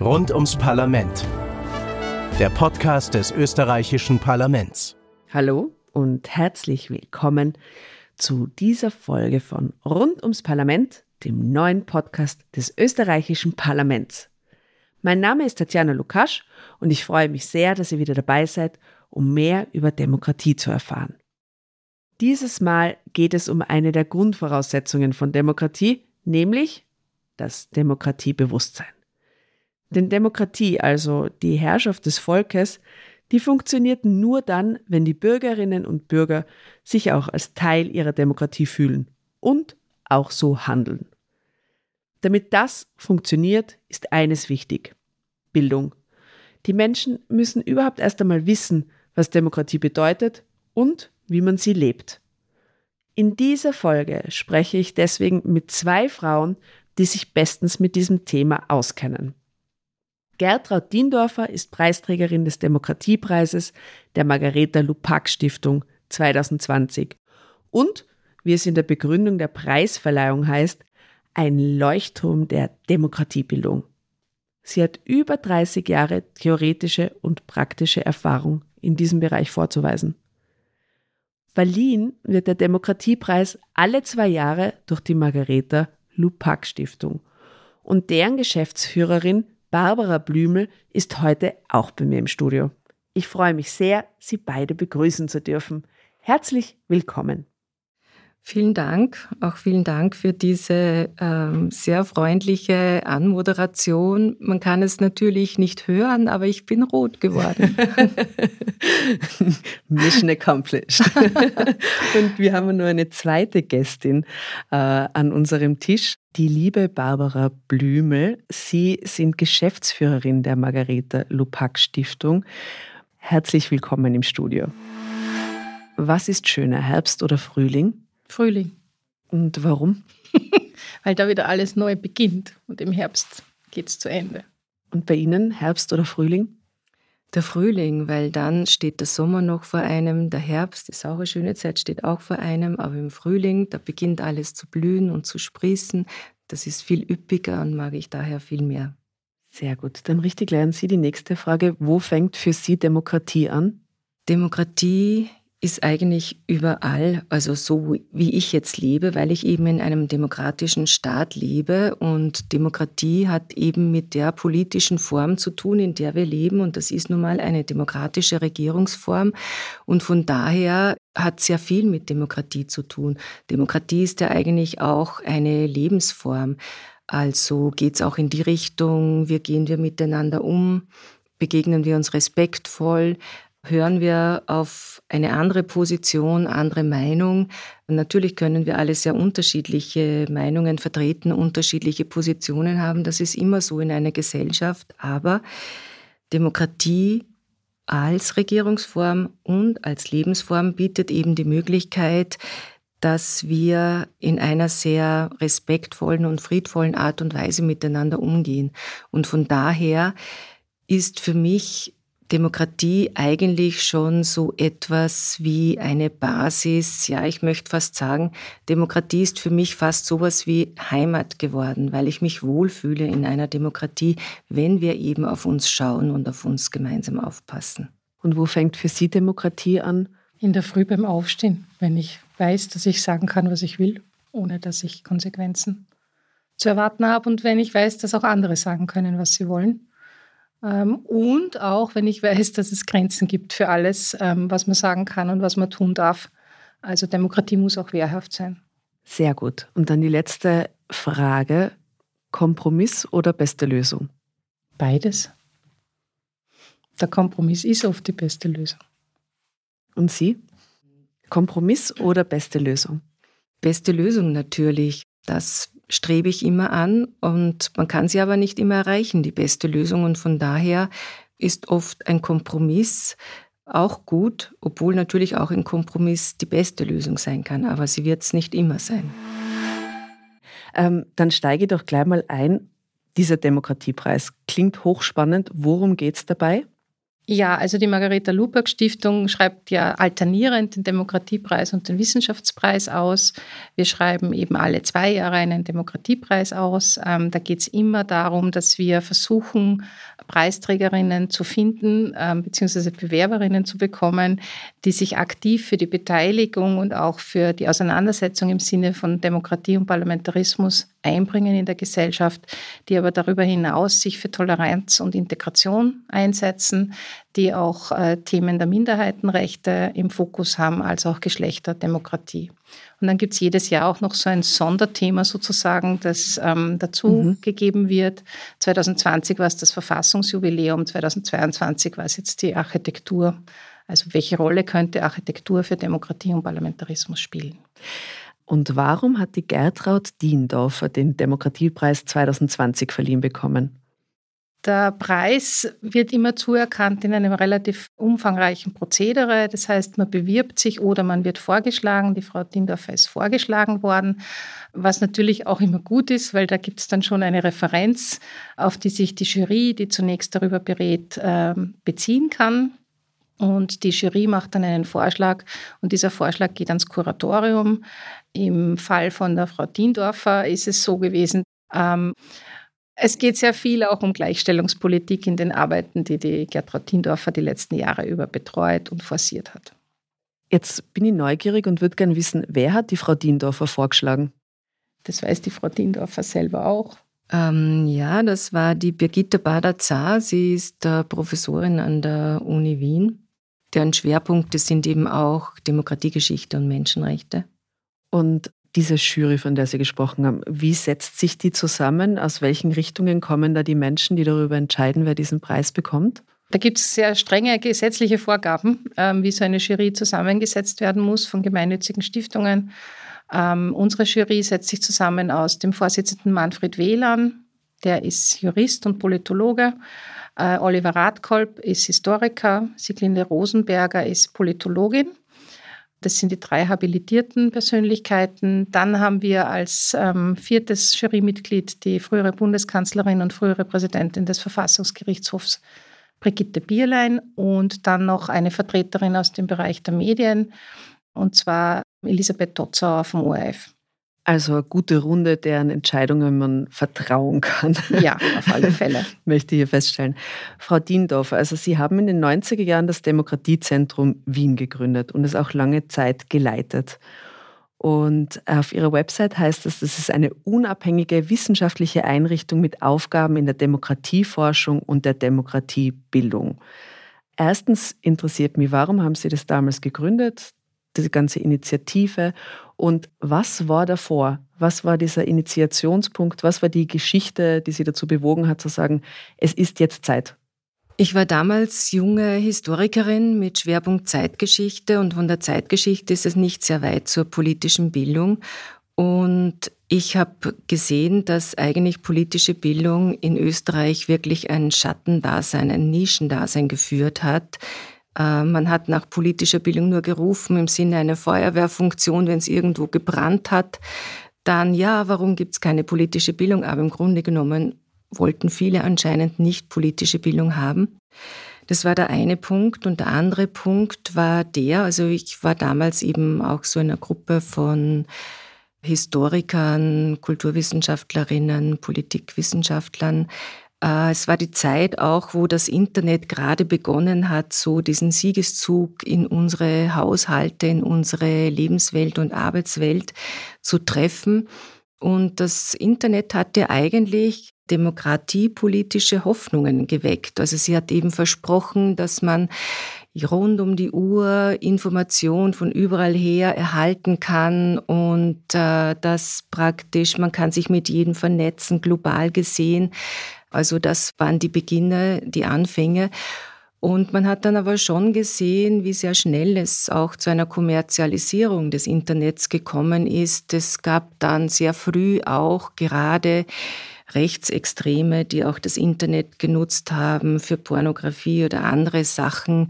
Rund ums Parlament. Der Podcast des österreichischen Parlaments. Hallo und herzlich willkommen zu dieser Folge von Rund ums Parlament, dem neuen Podcast des österreichischen Parlaments. Mein Name ist Tatjana Lukasch und ich freue mich sehr, dass ihr wieder dabei seid, um mehr über Demokratie zu erfahren. Dieses Mal geht es um eine der Grundvoraussetzungen von Demokratie, nämlich das Demokratiebewusstsein. Denn Demokratie, also die Herrschaft des Volkes, die funktioniert nur dann, wenn die Bürgerinnen und Bürger sich auch als Teil ihrer Demokratie fühlen und auch so handeln. Damit das funktioniert, ist eines wichtig. Bildung. Die Menschen müssen überhaupt erst einmal wissen, was Demokratie bedeutet und wie man sie lebt. In dieser Folge spreche ich deswegen mit zwei Frauen, die sich bestens mit diesem Thema auskennen. Gertraud Diendorfer ist Preisträgerin des Demokratiepreises der Margareta Lupac Stiftung 2020 und, wie es in der Begründung der Preisverleihung heißt, ein Leuchtturm der Demokratiebildung. Sie hat über 30 Jahre theoretische und praktische Erfahrung in diesem Bereich vorzuweisen. Verliehen wird der Demokratiepreis alle zwei Jahre durch die Margareta Lupac Stiftung und deren Geschäftsführerin Barbara Blümel ist heute auch bei mir im Studio. Ich freue mich sehr, Sie beide begrüßen zu dürfen. Herzlich willkommen. Vielen Dank, auch vielen Dank für diese ähm, sehr freundliche Anmoderation. Man kann es natürlich nicht hören, aber ich bin rot geworden. Mission accomplished. Und wir haben nur eine zweite Gästin äh, an unserem Tisch, die liebe Barbara Blümel. Sie sind Geschäftsführerin der Margareta Lupac Stiftung. Herzlich willkommen im Studio. Was ist schöner, Herbst oder Frühling? Frühling. Und warum? Weil da wieder alles neu beginnt und im Herbst geht es zu Ende. Und bei Ihnen Herbst oder Frühling? Der Frühling, weil dann steht der Sommer noch vor einem, der Herbst, die saure schöne Zeit steht auch vor einem, aber im Frühling, da beginnt alles zu blühen und zu sprießen. Das ist viel üppiger und mag ich daher viel mehr. Sehr gut. Dann richtig an Sie die nächste Frage. Wo fängt für Sie Demokratie an? Demokratie ist eigentlich überall, also so wie ich jetzt lebe, weil ich eben in einem demokratischen Staat lebe und Demokratie hat eben mit der politischen Form zu tun, in der wir leben und das ist nun mal eine demokratische Regierungsform und von daher hat sehr viel mit Demokratie zu tun. Demokratie ist ja eigentlich auch eine Lebensform. Also geht es auch in die Richtung, wie gehen wir miteinander um, begegnen wir uns respektvoll, hören wir auf eine andere Position, andere Meinung. Natürlich können wir alle sehr unterschiedliche Meinungen vertreten, unterschiedliche Positionen haben. Das ist immer so in einer Gesellschaft. Aber Demokratie als Regierungsform und als Lebensform bietet eben die Möglichkeit, dass wir in einer sehr respektvollen und friedvollen Art und Weise miteinander umgehen. Und von daher ist für mich Demokratie eigentlich schon so etwas wie eine Basis. Ja, ich möchte fast sagen, Demokratie ist für mich fast sowas wie Heimat geworden, weil ich mich wohlfühle in einer Demokratie, wenn wir eben auf uns schauen und auf uns gemeinsam aufpassen. Und wo fängt für Sie Demokratie an? In der Früh beim Aufstehen, wenn ich weiß, dass ich sagen kann, was ich will, ohne dass ich Konsequenzen zu erwarten habe und wenn ich weiß, dass auch andere sagen können, was sie wollen und auch, wenn ich weiß, dass es Grenzen gibt für alles, ähm, was man sagen kann und was man tun darf. Also Demokratie muss auch wehrhaft sein. Sehr gut. Und dann die letzte Frage. Kompromiss oder beste Lösung? Beides. Der Kompromiss ist oft die beste Lösung. Und Sie? Kompromiss oder beste Lösung? Beste Lösung natürlich. Das strebe ich immer an und man kann sie aber nicht immer erreichen, die beste Lösung. Und von daher ist oft ein Kompromiss auch gut, obwohl natürlich auch ein Kompromiss die beste Lösung sein kann, aber sie wird es nicht immer sein. Ähm, dann steige doch gleich mal ein. Dieser Demokratiepreis klingt hochspannend. Worum geht es dabei? Ja, also die Margareta Luperk Stiftung schreibt ja alternierend den Demokratiepreis und den Wissenschaftspreis aus. Wir schreiben eben alle zwei Jahre einen Demokratiepreis aus. Ähm, da geht es immer darum, dass wir versuchen, Preisträgerinnen zu finden, ähm, beziehungsweise Bewerberinnen zu bekommen, die sich aktiv für die Beteiligung und auch für die Auseinandersetzung im Sinne von Demokratie und Parlamentarismus einbringen in der Gesellschaft, die aber darüber hinaus sich für Toleranz und Integration einsetzen, die auch äh, Themen der Minderheitenrechte im Fokus haben, als auch Geschlechterdemokratie. Und dann gibt es jedes Jahr auch noch so ein Sonderthema sozusagen, das ähm, dazu mhm. gegeben wird. 2020 war es das Verfassungsjubiläum, 2022 war es jetzt die Architektur. Also welche Rolle könnte Architektur für Demokratie und Parlamentarismus spielen? Und warum hat die Gertraud Diendorfer den Demokratiepreis 2020 verliehen bekommen? Der Preis wird immer zuerkannt in einem relativ umfangreichen Prozedere. Das heißt, man bewirbt sich oder man wird vorgeschlagen. Die Frau Diendorfer ist vorgeschlagen worden, was natürlich auch immer gut ist, weil da gibt es dann schon eine Referenz, auf die sich die Jury, die zunächst darüber berät, ähm, beziehen kann. Und die Jury macht dann einen Vorschlag und dieser Vorschlag geht ans Kuratorium. Im Fall von der Frau Diendorfer ist es so gewesen, ähm, es geht sehr viel auch um Gleichstellungspolitik in den Arbeiten, die die Gertraud Diendorfer die letzten Jahre über betreut und forciert hat. Jetzt bin ich neugierig und würde gerne wissen, wer hat die Frau Diendorfer vorgeschlagen? Das weiß die Frau Diendorfer selber auch. Ähm, ja, das war die Birgitta Bader-Zar. Sie ist äh, Professorin an der Uni Wien deren Schwerpunkte sind eben auch Demokratiegeschichte und Menschenrechte. Und diese Jury, von der Sie gesprochen haben, wie setzt sich die zusammen? Aus welchen Richtungen kommen da die Menschen, die darüber entscheiden, wer diesen Preis bekommt? Da gibt es sehr strenge gesetzliche Vorgaben, ähm, wie so eine Jury zusammengesetzt werden muss von gemeinnützigen Stiftungen. Ähm, unsere Jury setzt sich zusammen aus dem Vorsitzenden Manfred Wehlan, der ist Jurist und Politologe, äh, Oliver Radkolb ist Historiker, Sieglinde Rosenberger ist Politologin. Das sind die drei habilitierten Persönlichkeiten. Dann haben wir als ähm, viertes Jurymitglied die frühere Bundeskanzlerin und frühere Präsidentin des Verfassungsgerichtshofs Brigitte Bierlein und dann noch eine Vertreterin aus dem Bereich der Medien, und zwar Elisabeth Totzauer vom ORF. Also eine gute Runde, deren Entscheidungen man vertrauen kann. Ja, auf alle Fälle. Möchte ich hier feststellen. Frau Diendorfer, also Sie haben in den 90er Jahren das Demokratiezentrum Wien gegründet und es auch lange Zeit geleitet. Und auf Ihrer Website heißt es, das ist eine unabhängige wissenschaftliche Einrichtung mit Aufgaben in der Demokratieforschung und der Demokratiebildung. Erstens interessiert mich, warum haben Sie das damals gegründet? Diese ganze Initiative. Und was war davor? Was war dieser Initiationspunkt? Was war die Geschichte, die Sie dazu bewogen hat, zu sagen, es ist jetzt Zeit? Ich war damals junge Historikerin mit Schwerpunkt Zeitgeschichte und von der Zeitgeschichte ist es nicht sehr weit zur politischen Bildung. Und ich habe gesehen, dass eigentlich politische Bildung in Österreich wirklich ein Schattendasein, ein Nischendasein geführt hat. Äh, man hat nach politischer Bildung nur gerufen im Sinne einer Feuerwehrfunktion, wenn es irgendwo gebrannt hat. Dann, ja, warum gibt es keine politische Bildung? Aber im Grunde genommen wollten viele anscheinend nicht politische Bildung haben. Das war der eine Punkt. Und der andere Punkt war der, also ich war damals eben auch so in einer Gruppe von Historikern, Kulturwissenschaftlerinnen, Politikwissenschaftlern, es war die Zeit auch, wo das Internet gerade begonnen hat, so diesen Siegeszug in unsere Haushalte, in unsere Lebenswelt und Arbeitswelt zu treffen. Und das Internet hatte eigentlich demokratiepolitische Hoffnungen geweckt. Also sie hat eben versprochen, dass man rund um die Uhr Information von überall her erhalten kann und äh, dass praktisch man kann sich mit jedem vernetzen, global gesehen. Also das waren die Beginne, die Anfänge. Und man hat dann aber schon gesehen, wie sehr schnell es auch zu einer Kommerzialisierung des Internets gekommen ist. Es gab dann sehr früh auch gerade Rechtsextreme, die auch das Internet genutzt haben für Pornografie oder andere Sachen.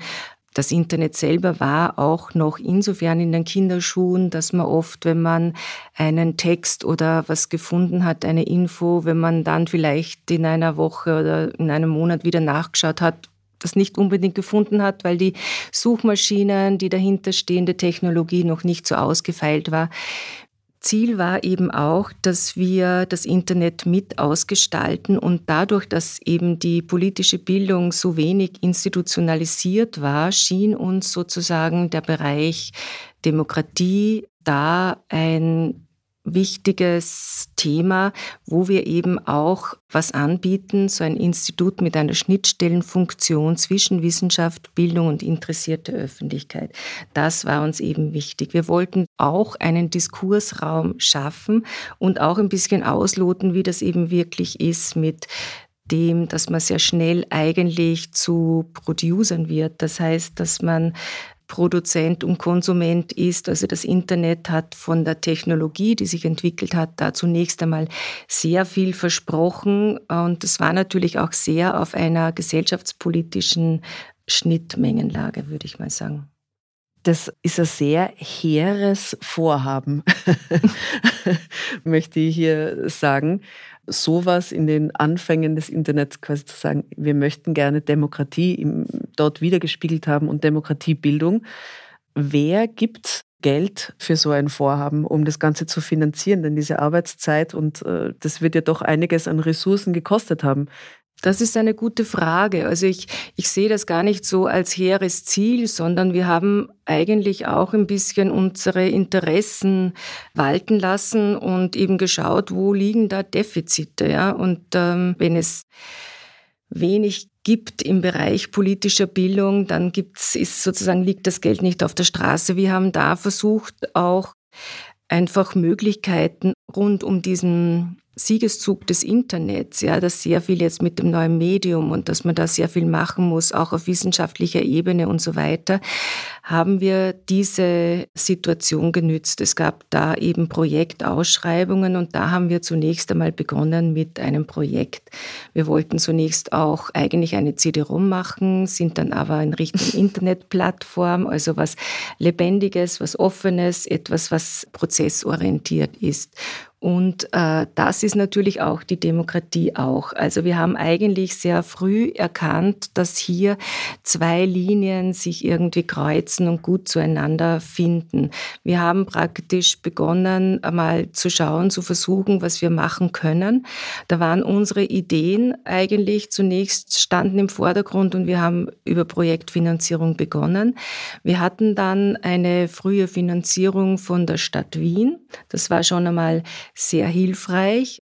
Das Internet selber war auch noch insofern in den Kinderschuhen, dass man oft, wenn man einen Text oder was gefunden hat, eine Info, wenn man dann vielleicht in einer Woche oder in einem Monat wieder nachgeschaut hat, das nicht unbedingt gefunden hat, weil die Suchmaschinen, die dahinterstehende Technologie noch nicht so ausgefeilt war. Ziel war eben auch, dass wir das Internet mit ausgestalten und dadurch, dass eben die politische Bildung so wenig institutionalisiert war, schien uns sozusagen der Bereich Demokratie da ein wichtiges Thema, wo wir eben auch was anbieten, so ein Institut mit einer Schnittstellenfunktion zwischen Wissenschaft, Bildung und interessierte Öffentlichkeit. Das war uns eben wichtig. Wir wollten auch einen Diskursraum schaffen und auch ein bisschen ausloten, wie das eben wirklich ist mit dem, dass man sehr schnell eigentlich zu Producern wird. Das heißt, dass man Produzent und Konsument ist. Also das Internet hat von der Technologie, die sich entwickelt hat, da zunächst einmal sehr viel versprochen. Und es war natürlich auch sehr auf einer gesellschaftspolitischen Schnittmengenlage, würde ich mal sagen. Das ist ein sehr hehres Vorhaben, möchte ich hier sagen sowas in den Anfängen des Internets quasi zu sagen, wir möchten gerne Demokratie im, dort wiedergespiegelt haben und Demokratiebildung. Wer gibt Geld für so ein Vorhaben, um das Ganze zu finanzieren? Denn diese Arbeitszeit und äh, das wird ja doch einiges an Ressourcen gekostet haben. Das ist eine gute Frage. Also ich, ich sehe das gar nicht so als hehres Ziel, sondern wir haben eigentlich auch ein bisschen unsere Interessen walten lassen und eben geschaut, wo liegen da Defizite. Ja? Und ähm, wenn es wenig gibt im Bereich politischer Bildung, dann gibt's, ist sozusagen liegt das Geld nicht auf der Straße. Wir haben da versucht, auch einfach Möglichkeiten rund um diesen Siegeszug des Internets, ja, dass sehr viel jetzt mit dem neuen Medium und dass man da sehr viel machen muss, auch auf wissenschaftlicher Ebene und so weiter, haben wir diese Situation genützt. Es gab da eben Projektausschreibungen und da haben wir zunächst einmal begonnen mit einem Projekt. Wir wollten zunächst auch eigentlich eine CD-ROM machen, sind dann aber in Richtung Internetplattform, also was Lebendiges, was Offenes, etwas, was prozessorientiert ist. Und äh, das ist natürlich auch die Demokratie auch. Also wir haben eigentlich sehr früh erkannt, dass hier zwei Linien sich irgendwie kreuzen und gut zueinander finden. Wir haben praktisch begonnen, einmal zu schauen, zu versuchen, was wir machen können. Da waren unsere Ideen eigentlich zunächst standen im Vordergrund und wir haben über Projektfinanzierung begonnen. Wir hatten dann eine frühe Finanzierung von der Stadt Wien. Das war schon einmal sehr hilfreich.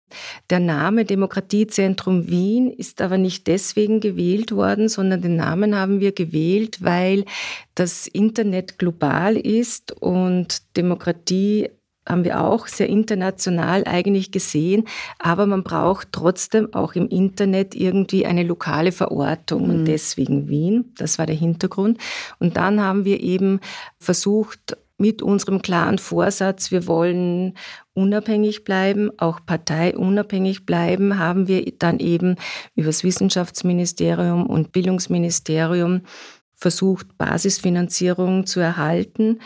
Der Name Demokratiezentrum Wien ist aber nicht deswegen gewählt worden, sondern den Namen haben wir gewählt, weil das Internet global ist und Demokratie haben wir auch sehr international eigentlich gesehen, aber man braucht trotzdem auch im Internet irgendwie eine lokale Verortung mhm. und deswegen Wien, das war der Hintergrund. Und dann haben wir eben versucht, mit unserem klaren Vorsatz, wir wollen unabhängig bleiben, auch parteiunabhängig bleiben, haben wir dann eben über das Wissenschaftsministerium und Bildungsministerium versucht, Basisfinanzierung zu erhalten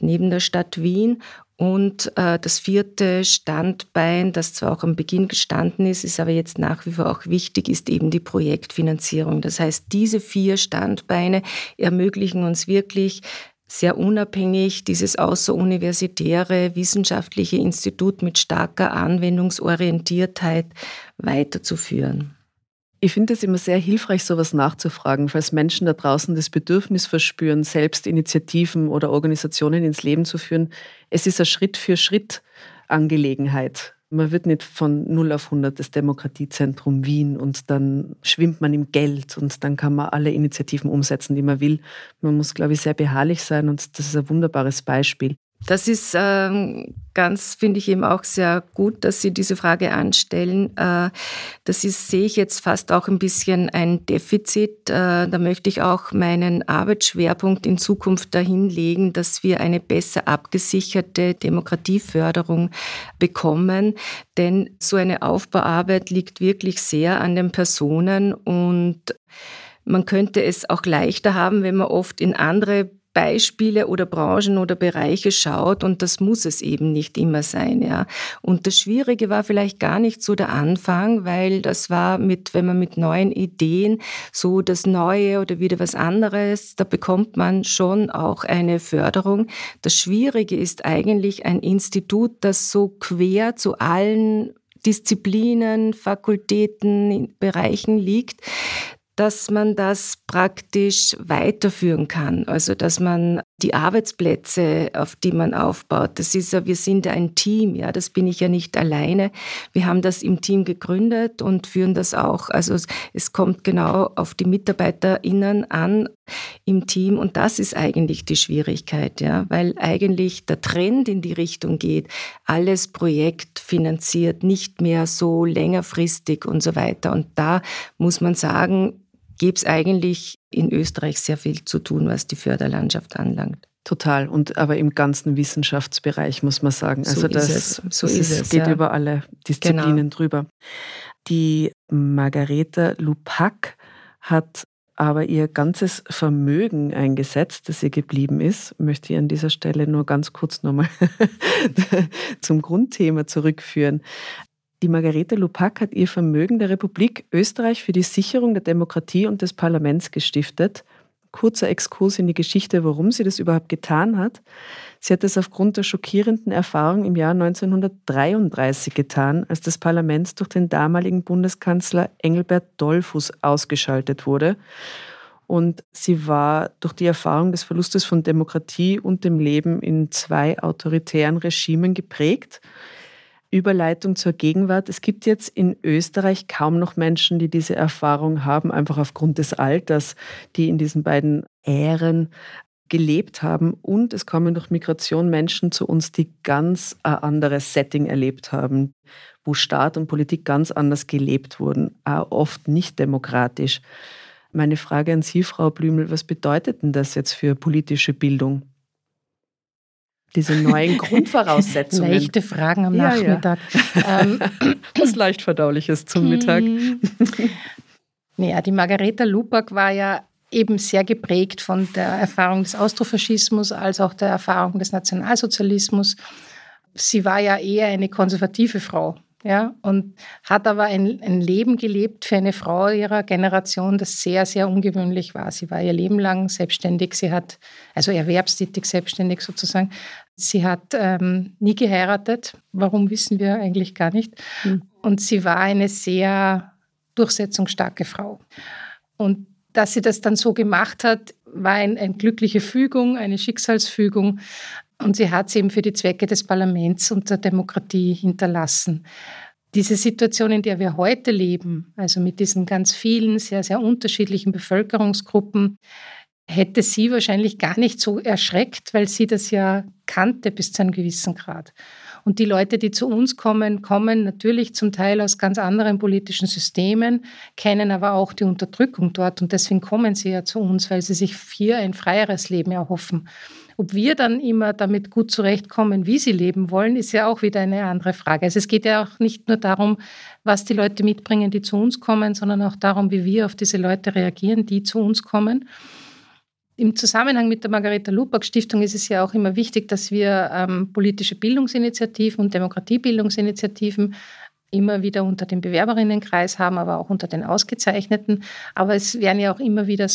neben der Stadt Wien. Und äh, das vierte Standbein, das zwar auch am Beginn gestanden ist, ist aber jetzt nach wie vor auch wichtig, ist eben die Projektfinanzierung. Das heißt, diese vier Standbeine ermöglichen uns wirklich sehr unabhängig dieses außeruniversitäre wissenschaftliche Institut mit starker Anwendungsorientiertheit weiterzuführen. Ich finde es immer sehr hilfreich, sowas nachzufragen, falls Menschen da draußen das Bedürfnis verspüren, selbst Initiativen oder Organisationen ins Leben zu führen. Es ist eine Schritt für Schritt Angelegenheit. Man wird nicht von 0 auf 100 das Demokratiezentrum Wien und dann schwimmt man im Geld und dann kann man alle Initiativen umsetzen, die man will. Man muss, glaube ich, sehr beharrlich sein und das ist ein wunderbares Beispiel. Das ist ähm, ganz, finde ich eben auch sehr gut, dass Sie diese Frage anstellen. Äh, das ist, sehe ich jetzt fast auch ein bisschen ein Defizit. Äh, da möchte ich auch meinen Arbeitsschwerpunkt in Zukunft dahin legen, dass wir eine besser abgesicherte Demokratieförderung bekommen. Denn so eine Aufbauarbeit liegt wirklich sehr an den Personen und man könnte es auch leichter haben, wenn man oft in andere Beispiele oder Branchen oder Bereiche schaut und das muss es eben nicht immer sein, ja. Und das Schwierige war vielleicht gar nicht so der Anfang, weil das war mit, wenn man mit neuen Ideen so das Neue oder wieder was anderes, da bekommt man schon auch eine Förderung. Das Schwierige ist eigentlich ein Institut, das so quer zu allen Disziplinen, Fakultäten, Bereichen liegt, dass man das praktisch weiterführen kann. Also dass man die Arbeitsplätze, auf die man aufbaut, das ist ja, wir sind ja ein Team, ja, das bin ich ja nicht alleine. Wir haben das im Team gegründet und führen das auch. Also es kommt genau auf die MitarbeiterInnen an im Team und das ist eigentlich die Schwierigkeit, ja, weil eigentlich der Trend in die Richtung geht, alles projektfinanziert, nicht mehr so längerfristig und so weiter. Und da muss man sagen, gäbe es eigentlich in Österreich sehr viel zu tun, was die Förderlandschaft anlangt. Total. Und aber im ganzen Wissenschaftsbereich muss man sagen. Also so das, es. So das ist es, geht ja. über alle Disziplinen genau. drüber. Die Margareta Lupac hat aber ihr ganzes Vermögen eingesetzt, das ihr geblieben ist, möchte ich an dieser Stelle nur ganz kurz nochmal zum Grundthema zurückführen. Die Margarete Lupac hat ihr Vermögen der Republik Österreich für die Sicherung der Demokratie und des Parlaments gestiftet. Kurzer Exkurs in die Geschichte, warum sie das überhaupt getan hat. Sie hat es aufgrund der schockierenden Erfahrung im Jahr 1933 getan, als das Parlament durch den damaligen Bundeskanzler Engelbert Dollfuß ausgeschaltet wurde. Und sie war durch die Erfahrung des Verlustes von Demokratie und dem Leben in zwei autoritären Regimen geprägt. Überleitung zur Gegenwart. Es gibt jetzt in Österreich kaum noch Menschen, die diese Erfahrung haben, einfach aufgrund des Alters, die in diesen beiden Ähren gelebt haben. Und es kommen durch Migration Menschen zu uns, die ganz ein anderes Setting erlebt haben, wo Staat und Politik ganz anders gelebt wurden, auch oft nicht demokratisch. Meine Frage an Sie, Frau Blümel, was bedeutet denn das jetzt für politische Bildung? Diese neuen Grundvoraussetzungen. Leichte Fragen am ja, Nachmittag. Ja. Ähm, Was leicht verdauliches zum Mittag. Naja, die Margareta Lupak war ja eben sehr geprägt von der Erfahrung des Austrofaschismus als auch der Erfahrung des Nationalsozialismus. Sie war ja eher eine konservative Frau ja, und hat aber ein, ein, Leben gelebt für eine Frau ihrer Generation, das sehr, sehr ungewöhnlich war. Sie war ihr Leben lang selbstständig, sie hat, also erwerbstätig selbstständig sozusagen. Sie hat ähm, nie geheiratet, warum wissen wir eigentlich gar nicht. Mhm. Und sie war eine sehr durchsetzungsstarke Frau. Und dass sie das dann so gemacht hat, war ein, eine glückliche Fügung, eine Schicksalsfügung. Und sie hat es eben für die Zwecke des Parlaments und der Demokratie hinterlassen. Diese Situation, in der wir heute leben, also mit diesen ganz vielen, sehr, sehr unterschiedlichen Bevölkerungsgruppen, hätte sie wahrscheinlich gar nicht so erschreckt, weil sie das ja kannte bis zu einem gewissen Grad. Und die Leute, die zu uns kommen, kommen natürlich zum Teil aus ganz anderen politischen Systemen, kennen aber auch die Unterdrückung dort und deswegen kommen sie ja zu uns, weil sie sich hier ein freieres Leben erhoffen. Ob wir dann immer damit gut zurechtkommen, wie sie leben wollen, ist ja auch wieder eine andere Frage. Also es geht ja auch nicht nur darum, was die Leute mitbringen, die zu uns kommen, sondern auch darum, wie wir auf diese Leute reagieren, die zu uns kommen. Im Zusammenhang mit der Margareta Lupak Stiftung ist es ja auch immer wichtig, dass wir ähm, politische Bildungsinitiativen und Demokratiebildungsinitiativen immer wieder unter dem Bewerberinnenkreis haben, aber auch unter den Ausgezeichneten. Aber es werden ja auch immer wieder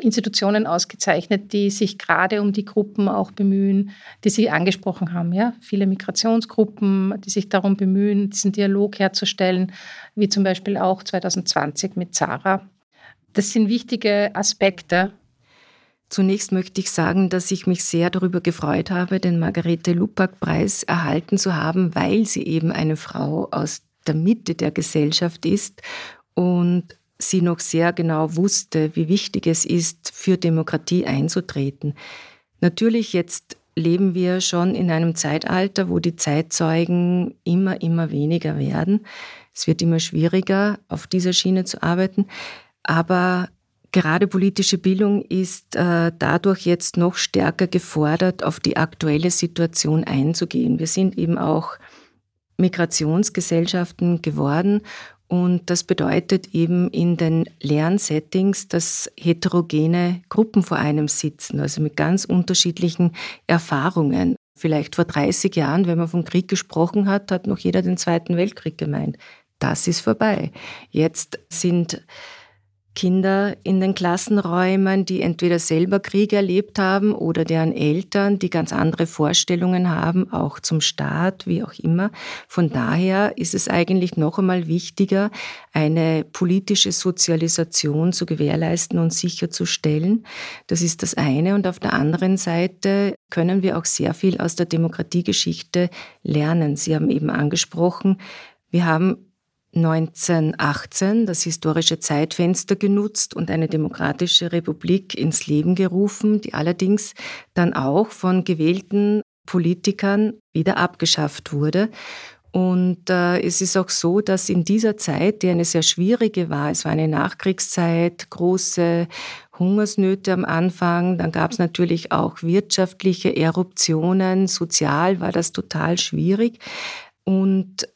Institutionen ausgezeichnet, die sich gerade um die Gruppen auch bemühen, die Sie angesprochen haben. Ja? Viele Migrationsgruppen, die sich darum bemühen, diesen Dialog herzustellen, wie zum Beispiel auch 2020 mit Zara. Das sind wichtige Aspekte. Zunächst möchte ich sagen, dass ich mich sehr darüber gefreut habe, den Margarete Lupak-Preis erhalten zu haben, weil sie eben eine Frau aus der Mitte der Gesellschaft ist und sie noch sehr genau wusste, wie wichtig es ist, für Demokratie einzutreten. Natürlich jetzt leben wir schon in einem Zeitalter, wo die Zeitzeugen immer, immer weniger werden. Es wird immer schwieriger, auf dieser Schiene zu arbeiten. Aber Gerade politische Bildung ist äh, dadurch jetzt noch stärker gefordert, auf die aktuelle Situation einzugehen. Wir sind eben auch Migrationsgesellschaften geworden Und das bedeutet eben in den Lernsettings, dass heterogene Gruppen vor einem sitzen, also mit ganz unterschiedlichen Erfahrungen. Vielleicht vor 30 Jahren, wenn man vom Krieg gesprochen hat, hat noch jeder den Zweiten Weltkrieg gemeint. Das ist vorbei. Jetzt sind Kinder in den Klassenräumen, die entweder selber Krieg erlebt haben oder deren Eltern, die ganz andere Vorstellungen haben, auch zum Staat, wie auch immer. Von daher ist es eigentlich noch einmal wichtiger, eine politische Sozialisation zu gewährleisten und sicherzustellen. Das ist das eine. Und auf der anderen Seite können wir auch sehr viel aus der Demokratiegeschichte lernen. Sie haben eben angesprochen, wir haben 1918 das historische Zeitfenster genutzt und eine demokratische Republik ins Leben gerufen, die allerdings dann auch von gewählten Politikern wieder abgeschafft wurde. Und äh, es ist auch so, dass in dieser Zeit, die eine sehr schwierige war, es war eine Nachkriegszeit, große Hungersnöte am Anfang, dann gab es natürlich auch wirtschaftliche Eruptionen, sozial war das total schwierig. Und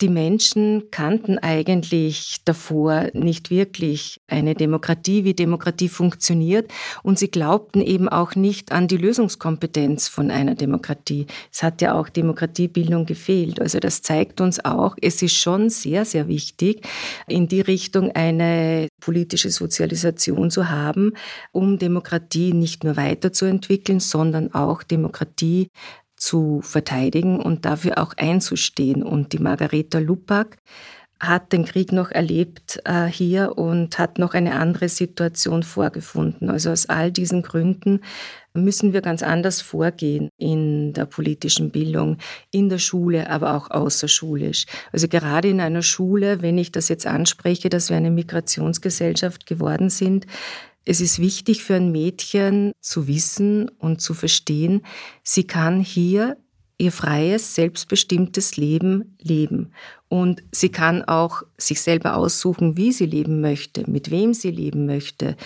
die Menschen kannten eigentlich davor nicht wirklich eine Demokratie, wie Demokratie funktioniert. Und sie glaubten eben auch nicht an die Lösungskompetenz von einer Demokratie. Es hat ja auch Demokratiebildung gefehlt. Also das zeigt uns auch, es ist schon sehr, sehr wichtig, in die Richtung eine politische Sozialisation zu haben, um Demokratie nicht nur weiterzuentwickeln, sondern auch Demokratie zu verteidigen und dafür auch einzustehen. Und die Margareta Lupak hat den Krieg noch erlebt äh, hier und hat noch eine andere Situation vorgefunden. Also aus all diesen Gründen müssen wir ganz anders vorgehen in der politischen Bildung, in der Schule, aber auch außerschulisch. Also gerade in einer Schule, wenn ich das jetzt anspreche, dass wir eine Migrationsgesellschaft geworden sind, es ist wichtig für ein Mädchen zu wissen und zu verstehen, sie kann hier ihr freies, selbstbestimmtes Leben leben. Und sie kann auch sich selber aussuchen, wie sie leben möchte, mit wem sie leben möchte,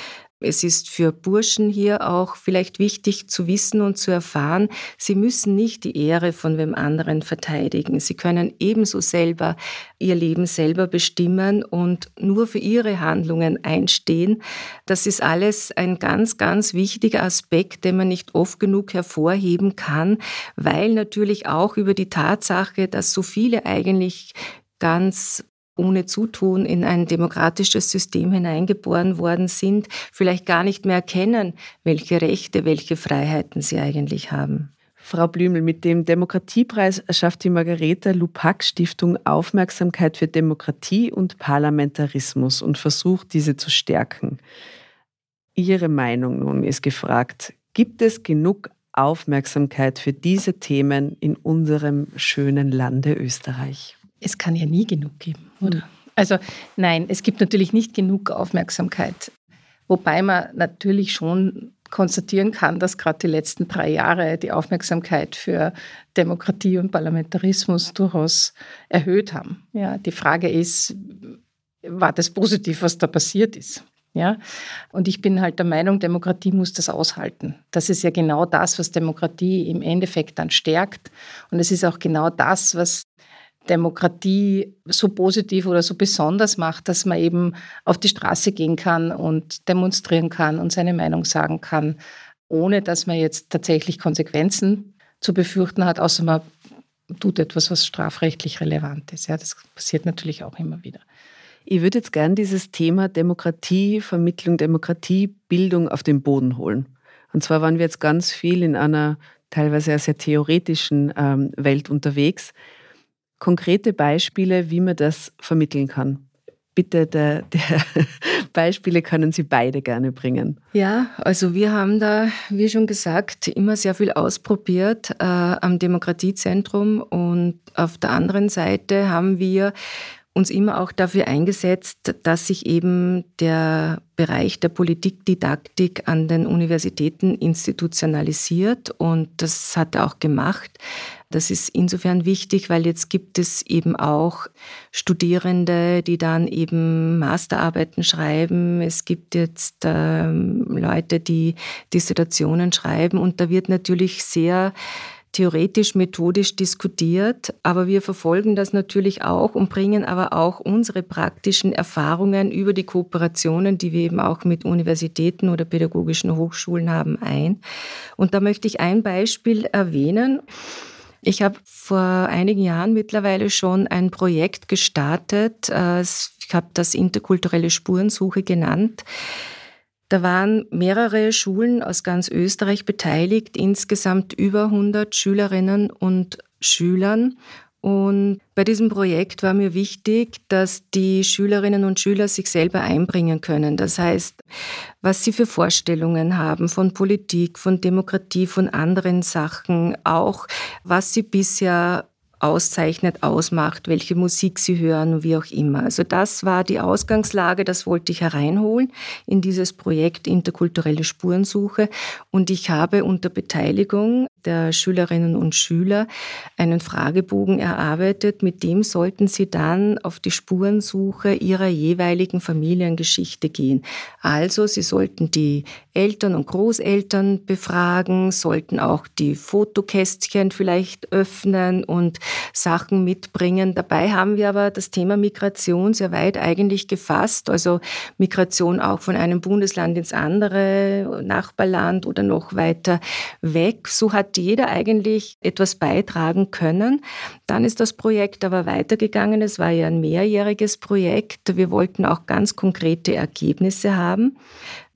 es ist für Burschen hier auch vielleicht wichtig zu wissen und zu erfahren, sie müssen nicht die Ehre von wem anderen verteidigen. Sie können ebenso selber ihr Leben selber bestimmen und nur für ihre Handlungen einstehen. Das ist alles ein ganz, ganz wichtiger Aspekt, den man nicht oft genug hervorheben kann, weil natürlich auch über die Tatsache, dass so viele eigentlich ganz ohne Zutun in ein demokratisches System hineingeboren worden sind, vielleicht gar nicht mehr erkennen, welche Rechte, welche Freiheiten sie eigentlich haben. Frau Blümel, mit dem Demokratiepreis schafft die Margareta Lupac Stiftung Aufmerksamkeit für Demokratie und Parlamentarismus und versucht, diese zu stärken. Ihre Meinung nun ist gefragt. Gibt es genug Aufmerksamkeit für diese Themen in unserem schönen Lande Österreich? Es kann ja nie genug geben, oder? Hm. Also nein, es gibt natürlich nicht genug Aufmerksamkeit. Wobei man natürlich schon konstatieren kann, dass gerade die letzten drei Jahre die Aufmerksamkeit für Demokratie und Parlamentarismus durchaus erhöht haben. Ja, die Frage ist, war das positiv, was da passiert ist? Ja, und ich bin halt der Meinung, Demokratie muss das aushalten. Das ist ja genau das, was Demokratie im Endeffekt dann stärkt. Und es ist auch genau das, was Demokratie so positiv oder so besonders macht, dass man eben auf die Straße gehen kann und demonstrieren kann und seine Meinung sagen kann, ohne dass man jetzt tatsächlich Konsequenzen zu befürchten hat, außer man tut etwas, was strafrechtlich relevant ist. Ja, das passiert natürlich auch immer wieder. Ich würde jetzt gern dieses Thema Demokratie, Vermittlung, Demokratiebildung auf den Boden holen. Und zwar waren wir jetzt ganz viel in einer teilweise sehr theoretischen ähm, Welt unterwegs konkrete Beispiele, wie man das vermitteln kann. Bitte, der, der Beispiele können Sie beide gerne bringen. Ja, also wir haben da, wie schon gesagt, immer sehr viel ausprobiert äh, am Demokratiezentrum und auf der anderen Seite haben wir uns immer auch dafür eingesetzt, dass sich eben der Bereich der Politikdidaktik an den Universitäten institutionalisiert und das hat er auch gemacht. Das ist insofern wichtig, weil jetzt gibt es eben auch Studierende, die dann eben Masterarbeiten schreiben. Es gibt jetzt ähm, Leute, die Dissertationen schreiben und da wird natürlich sehr theoretisch, methodisch diskutiert, aber wir verfolgen das natürlich auch und bringen aber auch unsere praktischen Erfahrungen über die Kooperationen, die wir eben auch mit Universitäten oder pädagogischen Hochschulen haben, ein. Und da möchte ich ein Beispiel erwähnen. Ich habe vor einigen Jahren mittlerweile schon ein Projekt gestartet. Ich habe das interkulturelle Spurensuche genannt. Da waren mehrere Schulen aus ganz Österreich beteiligt, insgesamt über 100 Schülerinnen und Schülern. Und bei diesem Projekt war mir wichtig, dass die Schülerinnen und Schüler sich selber einbringen können. Das heißt, was sie für Vorstellungen haben von Politik, von Demokratie, von anderen Sachen, auch was sie bisher auszeichnet, ausmacht, welche Musik sie hören, wie auch immer. Also das war die Ausgangslage, das wollte ich hereinholen in dieses Projekt interkulturelle Spurensuche. Und ich habe unter Beteiligung der Schülerinnen und Schüler einen Fragebogen erarbeitet, mit dem sollten sie dann auf die Spurensuche ihrer jeweiligen Familiengeschichte gehen. Also sie sollten die Eltern und Großeltern befragen, sollten auch die Fotokästchen vielleicht öffnen und Sachen mitbringen. Dabei haben wir aber das Thema Migration sehr weit eigentlich gefasst, also Migration auch von einem Bundesland ins andere, Nachbarland oder noch weiter weg. So hat jeder eigentlich etwas beitragen können. Dann ist das Projekt aber weitergegangen. Es war ja ein mehrjähriges Projekt. Wir wollten auch ganz konkrete Ergebnisse haben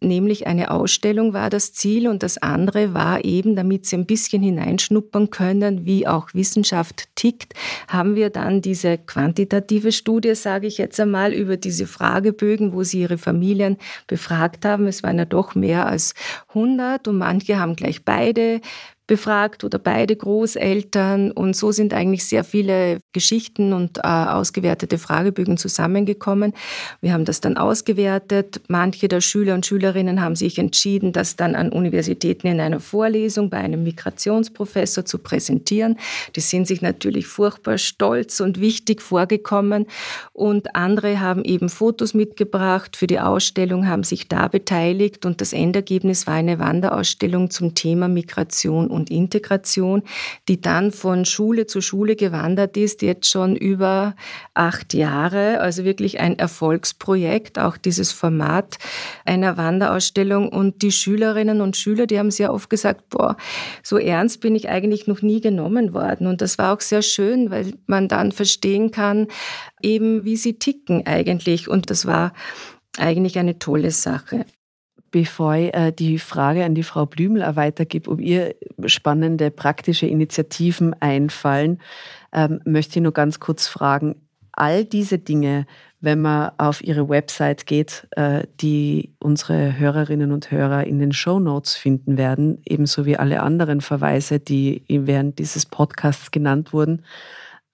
nämlich eine Ausstellung war das Ziel und das andere war eben, damit sie ein bisschen hineinschnuppern können, wie auch Wissenschaft tickt, haben wir dann diese quantitative Studie, sage ich jetzt einmal, über diese Fragebögen, wo sie ihre Familien befragt haben. Es waren ja doch mehr als 100 und manche haben gleich beide befragt oder beide Großeltern. Und so sind eigentlich sehr viele Geschichten und äh, ausgewertete Fragebögen zusammengekommen. Wir haben das dann ausgewertet. Manche der Schüler und Schülerinnen haben sich entschieden, das dann an Universitäten in einer Vorlesung bei einem Migrationsprofessor zu präsentieren. Die sind sich natürlich furchtbar stolz und wichtig vorgekommen. Und andere haben eben Fotos mitgebracht für die Ausstellung, haben sich da beteiligt. Und das Endergebnis war eine Wanderausstellung zum Thema Migration und Integration, die dann von Schule zu Schule gewandert ist, jetzt schon über acht Jahre. Also wirklich ein Erfolgsprojekt, auch dieses Format einer Wanderausstellung. Und die Schülerinnen und Schüler, die haben sehr oft gesagt, boah, so ernst bin ich eigentlich noch nie genommen worden. Und das war auch sehr schön, weil man dann verstehen kann, eben wie sie ticken eigentlich. Und das war eigentlich eine tolle Sache bevor ich äh, die Frage an die Frau Blümel weitergebe, ob ihr spannende praktische Initiativen einfallen, ähm, möchte ich nur ganz kurz fragen, all diese Dinge, wenn man auf ihre Website geht, äh, die unsere Hörerinnen und Hörer in den Show Notes finden werden, ebenso wie alle anderen Verweise, die während dieses Podcasts genannt wurden,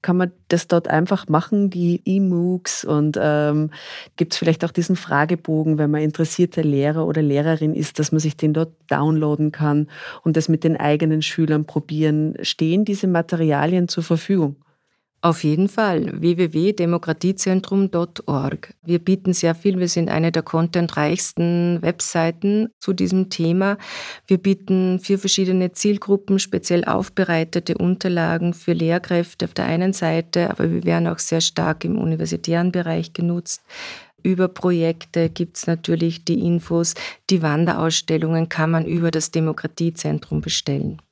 kann man das dort einfach machen, die E-MOOCs und ähm, gibt es vielleicht auch diesen Fragebogen, wenn man interessierte Lehrer oder Lehrerin ist, dass man sich den dort downloaden kann und das mit den eigenen Schülern probieren. Stehen diese Materialien zur Verfügung? Auf jeden Fall www.demokratiezentrum.org. Wir bieten sehr viel. Wir sind eine der contentreichsten Webseiten zu diesem Thema. Wir bieten für verschiedene Zielgruppen speziell aufbereitete Unterlagen für Lehrkräfte auf der einen Seite, aber wir werden auch sehr stark im universitären Bereich genutzt. Über Projekte gibt es natürlich die Infos. Die Wanderausstellungen kann man über das Demokratiezentrum bestellen.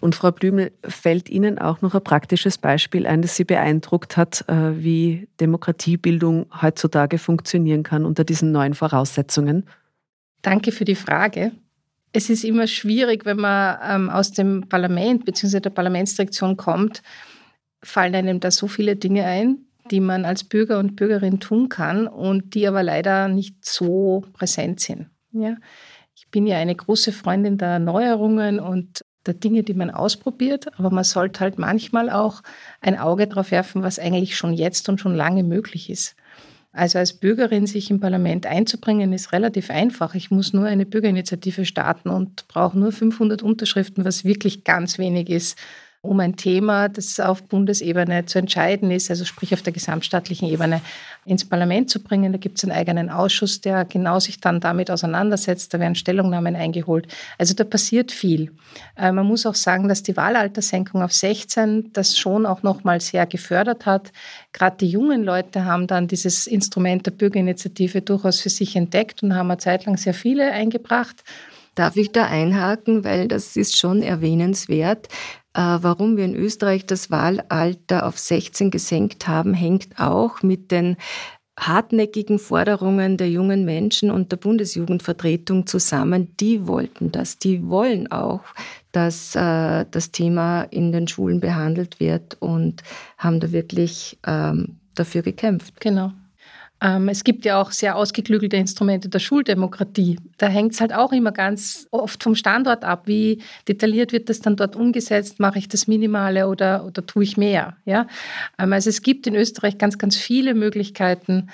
Und Frau Blümel, fällt Ihnen auch noch ein praktisches Beispiel ein, das Sie beeindruckt hat, äh, wie Demokratiebildung heutzutage funktionieren kann unter diesen neuen Voraussetzungen? Danke für die Frage. Es ist immer schwierig, wenn man ähm, aus dem Parlament bzw. der Parlamentsdirektion kommt, fallen einem da so viele Dinge ein, die man als Bürger und Bürgerin tun kann und die aber leider nicht so präsent sind. Ja? Ich bin ja eine große Freundin der Neuerungen und der Dinge, die man ausprobiert, aber man sollte halt manchmal auch ein Auge darauf werfen, was eigentlich schon jetzt und schon lange möglich ist. Also als Bürgerin sich im Parlament einzubringen, ist relativ einfach. Ich muss nur eine Bürgerinitiative starten und brauche nur 500 Unterschriften, was wirklich ganz wenig ist, um ein Thema, das auf Bundesebene zu entscheiden ist, also sprich auf der gesamtstaatlichen Ebene, ins Parlament zu bringen. Da gibt es einen eigenen Ausschuss, der genau sich dann damit auseinandersetzt. Da werden Stellungnahmen eingeholt. Also da passiert viel. Äh, man muss auch sagen, dass die Wahlaltersenkung auf 16 das schon auch nochmal sehr gefördert hat. Gerade die jungen Leute haben dann dieses Instrument der Bürgerinitiative durchaus für sich entdeckt und haben eine Zeit lang sehr viele eingebracht. Darf ich da einhaken, weil das ist schon erwähnenswert. Äh, warum wir in Österreich das Wahlalter auf 16 gesenkt haben, hängt auch mit den hartnäckigen Forderungen der jungen Menschen und der Bundesjugendvertretung zusammen. Die wollten das. Die wollen auch, dass äh, das Thema in den Schulen behandelt wird und haben da wirklich ähm, dafür gekämpft. Genau. Ähm, es gibt ja auch sehr ausgeklügelte Instrumente der Schuldemokratie. Da hängt es halt auch immer ganz oft vom Standort ab. Wie detailliert wird das dann dort umgesetzt? Mache ich das Minimale oder, oder tue ich mehr? Ja? Ähm, also es gibt in Österreich ganz, ganz viele Möglichkeiten,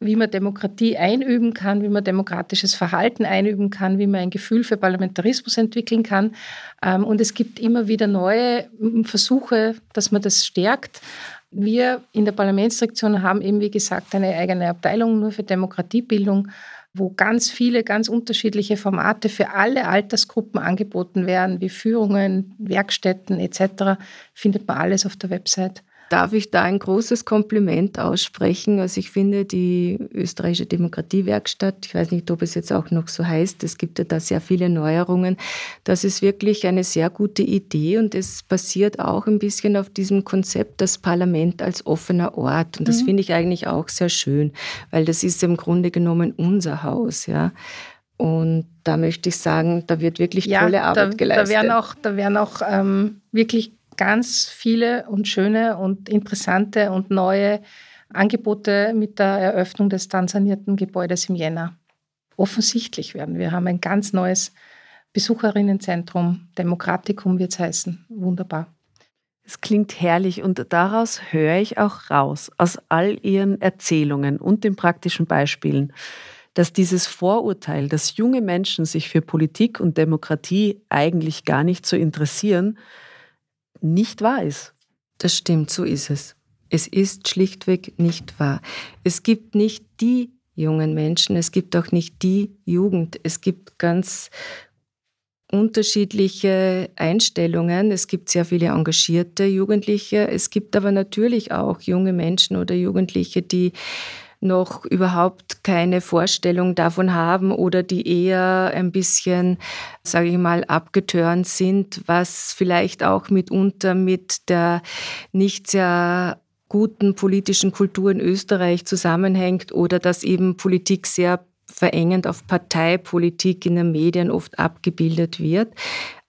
wie man Demokratie einüben kann, wie man demokratisches Verhalten einüben kann, wie man ein Gefühl für Parlamentarismus entwickeln kann. Ähm, und es gibt immer wieder neue Versuche, dass man das stärkt. Wir in der Parlamentsdirektion haben eben, wie gesagt, eine eigene Abteilung nur für Demokratiebildung, wo ganz viele, ganz unterschiedliche Formate für alle Altersgruppen angeboten werden, wie Führungen, Werkstätten etc. Findet man alles auf der Website darf ich da ein großes Kompliment aussprechen. Also ich finde die österreichische Demokratiewerkstatt, ich weiß nicht, ob es jetzt auch noch so heißt, es gibt ja da sehr viele Neuerungen. Das ist wirklich eine sehr gute Idee und es basiert auch ein bisschen auf diesem Konzept, das Parlament als offener Ort. Und das mhm. finde ich eigentlich auch sehr schön, weil das ist im Grunde genommen unser Haus, ja. Und da möchte ich sagen, da wird wirklich ja, tolle Arbeit da, geleistet. Da werden auch, da werden auch ähm, wirklich ganz viele und schöne und interessante und neue Angebote mit der Eröffnung des dann sanierten Gebäudes im Jänner offensichtlich werden. Wir haben ein ganz neues Besucherinnenzentrum, Demokratikum wird es heißen. Wunderbar. Es klingt herrlich und daraus höre ich auch raus, aus all Ihren Erzählungen und den praktischen Beispielen, dass dieses Vorurteil, dass junge Menschen sich für Politik und Demokratie eigentlich gar nicht so interessieren, nicht wahr ist. Das stimmt, so ist es. Es ist schlichtweg nicht wahr. Es gibt nicht die jungen Menschen, es gibt auch nicht die Jugend. Es gibt ganz unterschiedliche Einstellungen. Es gibt sehr viele engagierte Jugendliche. Es gibt aber natürlich auch junge Menschen oder Jugendliche, die noch überhaupt keine Vorstellung davon haben oder die eher ein bisschen, sage ich mal, abgetörnt sind, was vielleicht auch mitunter mit der nicht sehr guten politischen Kultur in Österreich zusammenhängt oder dass eben Politik sehr verengend auf Parteipolitik in den Medien oft abgebildet wird.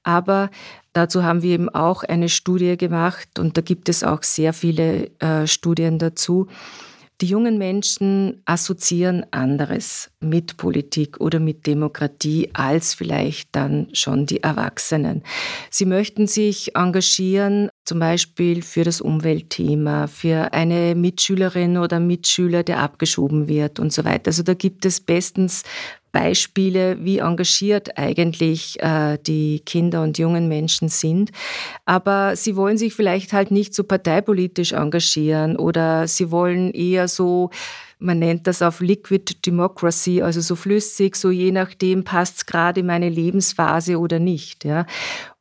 Aber dazu haben wir eben auch eine Studie gemacht und da gibt es auch sehr viele äh, Studien dazu, die jungen Menschen assoziieren anderes mit Politik oder mit Demokratie als vielleicht dann schon die Erwachsenen. Sie möchten sich engagieren, zum Beispiel für das Umweltthema, für eine Mitschülerin oder Mitschüler, der abgeschoben wird und so weiter. Also da gibt es bestens Beispiele, wie engagiert eigentlich äh, die Kinder und jungen Menschen sind. Aber sie wollen sich vielleicht halt nicht so parteipolitisch engagieren oder sie wollen eher so man nennt das auf Liquid Democracy, also so flüssig, so je nachdem passt es gerade in meine Lebensphase oder nicht. Ja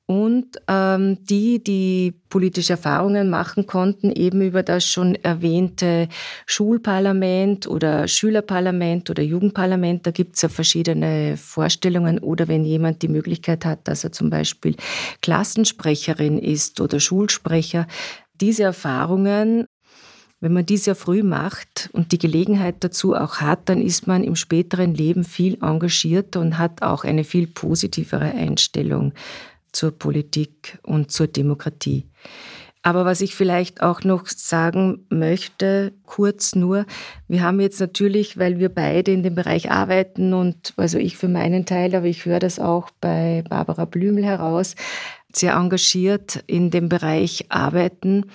und ähm, die, die politische Erfahrungen machen konnten, eben über das schon erwähnte Schulparlament oder Schülerparlament oder Jugendparlament. Da gibt es ja verschiedene Vorstellungen. Oder wenn jemand die Möglichkeit hat, dass er zum Beispiel Klassensprecherin ist oder Schulsprecher. Diese Erfahrungen wenn man dies ja früh macht und die Gelegenheit dazu auch hat, dann ist man im späteren Leben viel engagierter und hat auch eine viel positivere Einstellung zur Politik und zur Demokratie. Aber was ich vielleicht auch noch sagen möchte, kurz nur, wir haben jetzt natürlich, weil wir beide in dem Bereich arbeiten und also ich für meinen Teil, aber ich höre das auch bei Barbara Blümel heraus, sehr engagiert in dem Bereich arbeiten.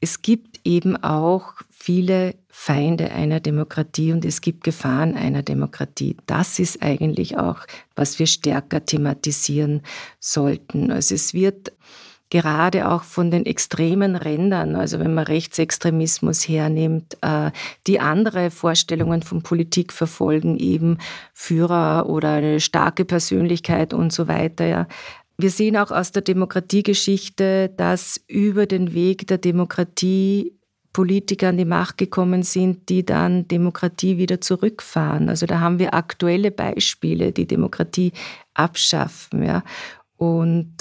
Es gibt eben auch viele Feinde einer Demokratie und es gibt Gefahren einer Demokratie. Das ist eigentlich auch, was wir stärker thematisieren sollten. Also es wird gerade auch von den extremen Rändern, also wenn man Rechtsextremismus hernimmt, äh, die andere Vorstellungen von Politik verfolgen, eben Führer oder eine starke Persönlichkeit und so weiter. Wir sehen auch aus der Demokratiegeschichte, dass über den Weg der Demokratie Politiker an die Macht gekommen sind, die dann Demokratie wieder zurückfahren. Also da haben wir aktuelle Beispiele, die Demokratie abschaffen. Ja. Und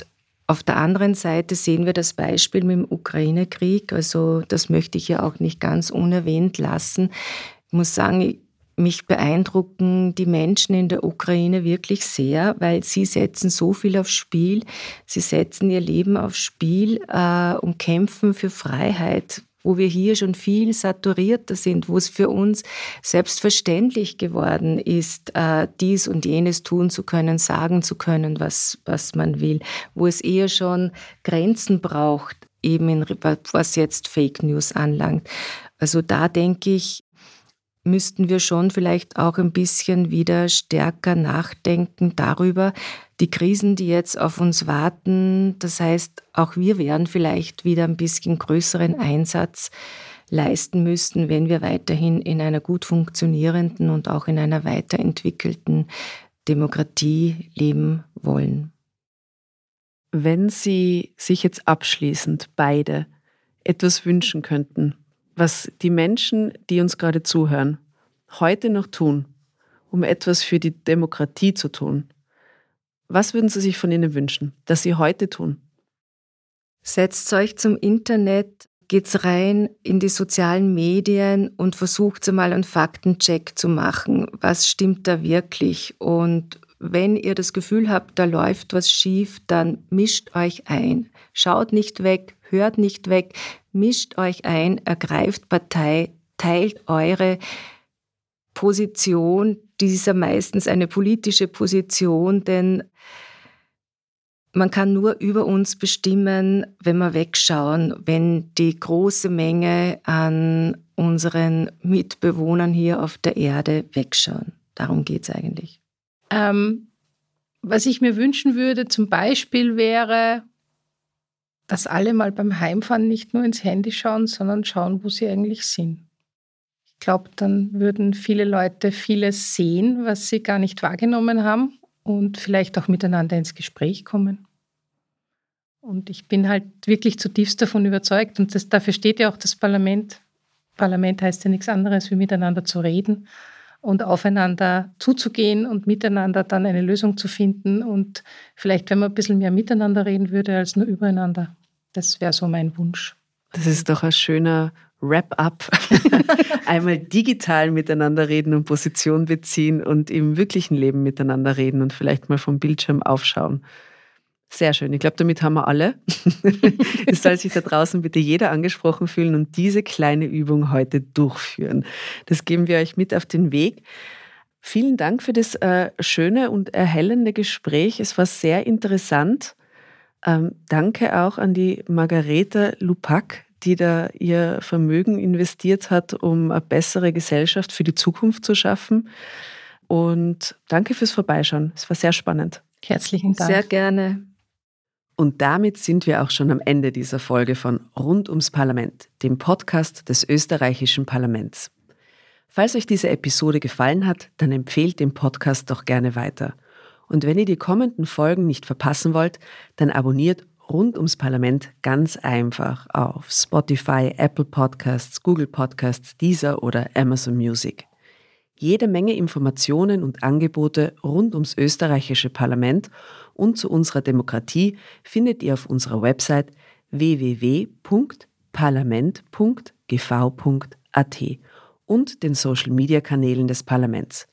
auf der anderen Seite sehen wir das Beispiel mit dem Ukraine-Krieg. Also das möchte ich ja auch nicht ganz unerwähnt lassen. Ich muss sagen, mich beeindrucken die Menschen in der Ukraine wirklich sehr, weil sie setzen so viel aufs Spiel. Sie setzen ihr Leben aufs Spiel äh, und kämpfen für Freiheit, wo wir hier schon viel saturierter sind, wo es für uns selbstverständlich geworden ist, äh, dies und jenes tun zu können, sagen zu können, was, was man will, wo es eher schon Grenzen braucht, eben in, was jetzt Fake News anlangt. Also da denke ich, müssten wir schon vielleicht auch ein bisschen wieder stärker nachdenken darüber, die Krisen, die jetzt auf uns warten. Das heißt, auch wir werden vielleicht wieder ein bisschen größeren Einsatz leisten müssen, wenn wir weiterhin in einer gut funktionierenden und auch in einer weiterentwickelten Demokratie leben wollen. Wenn Sie sich jetzt abschließend beide etwas wünschen könnten, was die Menschen, die uns gerade zuhören, heute noch tun, um etwas für die Demokratie zu tun, was würden Sie sich von ihnen wünschen, dass Sie heute tun? Setzt euch zum Internet, geht's rein in die sozialen Medien und versucht mal einen Faktencheck zu machen. Was stimmt da wirklich? Und wenn ihr das Gefühl habt, da läuft was schief, dann mischt euch ein. Schaut nicht weg, hört nicht weg, mischt euch ein, ergreift Partei, teilt eure Position, die ist ja meistens eine politische Position, denn man kann nur über uns bestimmen, wenn wir wegschauen, wenn die große Menge an unseren Mitbewohnern hier auf der Erde wegschauen. Darum geht es eigentlich. Ähm, was ich mir wünschen würde zum Beispiel wäre, dass alle mal beim Heimfahren nicht nur ins Handy schauen, sondern schauen, wo sie eigentlich sind. Ich glaube, dann würden viele Leute vieles sehen, was sie gar nicht wahrgenommen haben und vielleicht auch miteinander ins Gespräch kommen. Und ich bin halt wirklich zutiefst davon überzeugt, und das, dafür steht ja auch das Parlament. Parlament heißt ja nichts anderes, wie miteinander zu reden und aufeinander zuzugehen und miteinander dann eine Lösung zu finden. Und vielleicht, wenn man ein bisschen mehr miteinander reden würde als nur übereinander. Das wäre so mein Wunsch. Das ist doch ein schöner Wrap-up. Einmal digital miteinander reden und Position beziehen und im wirklichen Leben miteinander reden und vielleicht mal vom Bildschirm aufschauen. Sehr schön. Ich glaube, damit haben wir alle. es soll sich da draußen bitte jeder angesprochen fühlen und diese kleine Übung heute durchführen. Das geben wir euch mit auf den Weg. Vielen Dank für das äh, schöne und erhellende Gespräch. Es war sehr interessant. Ähm, danke auch an die Margareta Lupac, die da ihr Vermögen investiert hat, um eine bessere Gesellschaft für die Zukunft zu schaffen. Und danke fürs Vorbeischauen. Es war sehr spannend. Herzlichen Dank. Sehr gerne. Und damit sind wir auch schon am Ende dieser Folge von Rund ums Parlament, dem Podcast des österreichischen Parlaments. Falls euch diese Episode gefallen hat, dann empfehlt den Podcast doch gerne weiter. Und wenn ihr die kommenden Folgen nicht verpassen wollt, dann abonniert rund ums Parlament ganz einfach auf Spotify, Apple Podcasts, Google Podcasts, Deezer oder Amazon Music. Jede Menge Informationen und Angebote rund ums österreichische Parlament und zu unserer Demokratie findet ihr auf unserer Website www.parlament.gv.at und den Social-Media-Kanälen des Parlaments.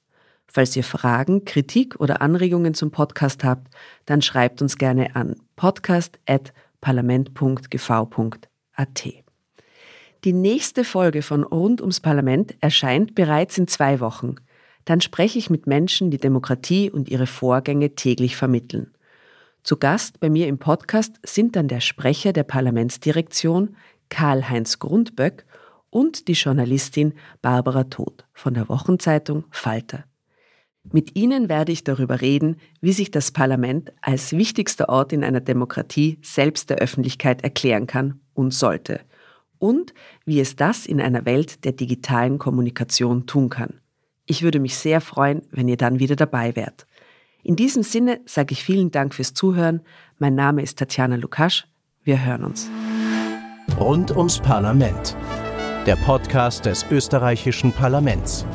Falls ihr Fragen, Kritik oder Anregungen zum Podcast habt, dann schreibt uns gerne an podcast.parlament.gv.at. Die nächste Folge von Rund ums Parlament erscheint bereits in zwei Wochen. Dann spreche ich mit Menschen, die Demokratie und ihre Vorgänge täglich vermitteln. Zu Gast bei mir im Podcast sind dann der Sprecher der Parlamentsdirektion, Karl-Heinz Grundböck, und die Journalistin Barbara Todt von der Wochenzeitung Falter. Mit Ihnen werde ich darüber reden, wie sich das Parlament als wichtigster Ort in einer Demokratie selbst der Öffentlichkeit erklären kann und sollte und wie es das in einer Welt der digitalen Kommunikation tun kann. Ich würde mich sehr freuen, wenn ihr dann wieder dabei wärt. In diesem Sinne sage ich vielen Dank fürs Zuhören. Mein Name ist Tatjana Lukasch. Wir hören uns. Rund ums Parlament. Der Podcast des österreichischen Parlaments.